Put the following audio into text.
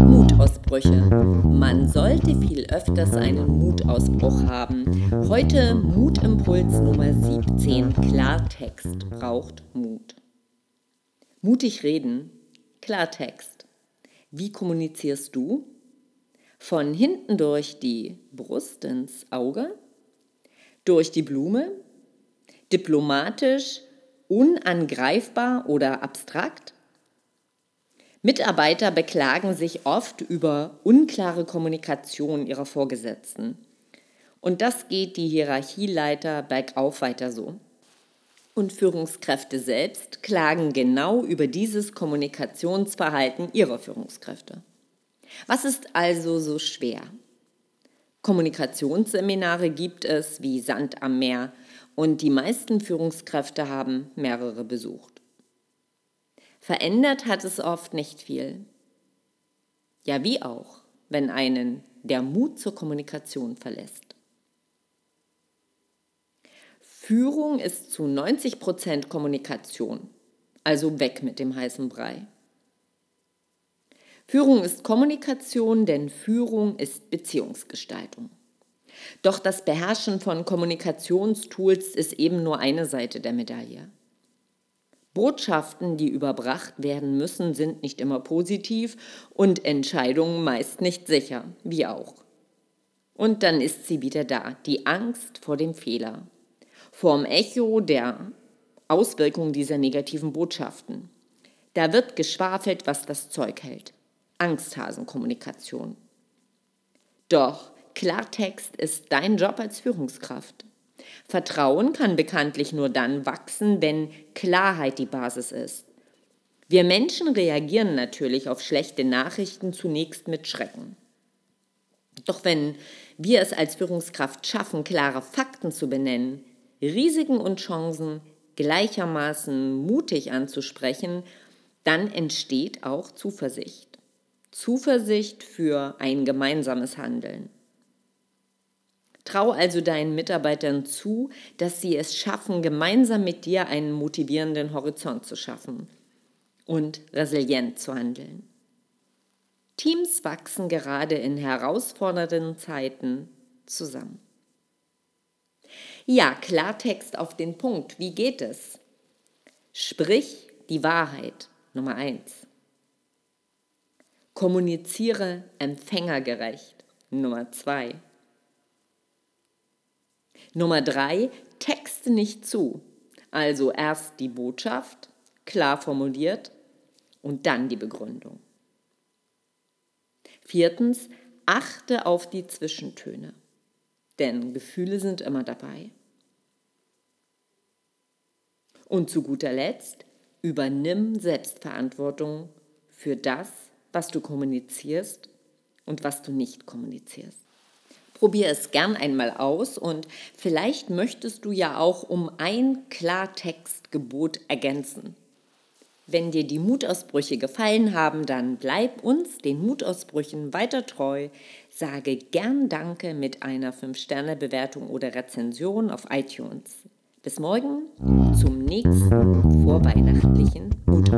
Mutausbrüche. Man sollte viel öfters einen Mutausbruch haben. Heute Mutimpuls Nummer 17. Klartext braucht Mut. Mutig reden. Klartext. Wie kommunizierst du? Von hinten durch die Brust ins Auge? Durch die Blume? Diplomatisch, unangreifbar oder abstrakt? Mitarbeiter beklagen sich oft über unklare Kommunikation ihrer Vorgesetzten. Und das geht die Hierarchieleiter bergauf weiter so. Und Führungskräfte selbst klagen genau über dieses Kommunikationsverhalten ihrer Führungskräfte. Was ist also so schwer? Kommunikationsseminare gibt es wie Sand am Meer und die meisten Führungskräfte haben mehrere besucht. Verändert hat es oft nicht viel. Ja, wie auch, wenn einen der Mut zur Kommunikation verlässt. Führung ist zu 90 Prozent Kommunikation, also weg mit dem heißen Brei. Führung ist Kommunikation, denn Führung ist Beziehungsgestaltung. Doch das Beherrschen von Kommunikationstools ist eben nur eine Seite der Medaille. Botschaften, die überbracht werden müssen, sind nicht immer positiv und Entscheidungen meist nicht sicher, wie auch. Und dann ist sie wieder da, die Angst vor dem Fehler, vor dem Echo der Auswirkungen dieser negativen Botschaften. Da wird geschwafelt, was das Zeug hält. Angsthasenkommunikation. Doch Klartext ist dein Job als Führungskraft. Vertrauen kann bekanntlich nur dann wachsen, wenn Klarheit die Basis ist. Wir Menschen reagieren natürlich auf schlechte Nachrichten zunächst mit Schrecken. Doch wenn wir es als Führungskraft schaffen, klare Fakten zu benennen, Risiken und Chancen gleichermaßen mutig anzusprechen, dann entsteht auch Zuversicht. Zuversicht für ein gemeinsames Handeln. Trau also deinen Mitarbeitern zu, dass sie es schaffen, gemeinsam mit dir einen motivierenden Horizont zu schaffen und resilient zu handeln. Teams wachsen gerade in herausfordernden Zeiten zusammen. Ja, Klartext auf den Punkt. Wie geht es? Sprich die Wahrheit. Nummer eins. Kommuniziere empfängergerecht. Nummer zwei. Nummer drei, texte nicht zu. Also erst die Botschaft, klar formuliert und dann die Begründung. Viertens, achte auf die Zwischentöne, denn Gefühle sind immer dabei. Und zu guter Letzt, übernimm Selbstverantwortung für das, was du kommunizierst und was du nicht kommunizierst. Probier es gern einmal aus und vielleicht möchtest du ja auch um ein Klartextgebot ergänzen. Wenn dir die Mutausbrüche gefallen haben, dann bleib uns, den Mutausbrüchen, weiter treu. Sage gern Danke mit einer 5-Sterne-Bewertung oder Rezension auf iTunes. Bis morgen zum nächsten vorweihnachtlichen Muttermut.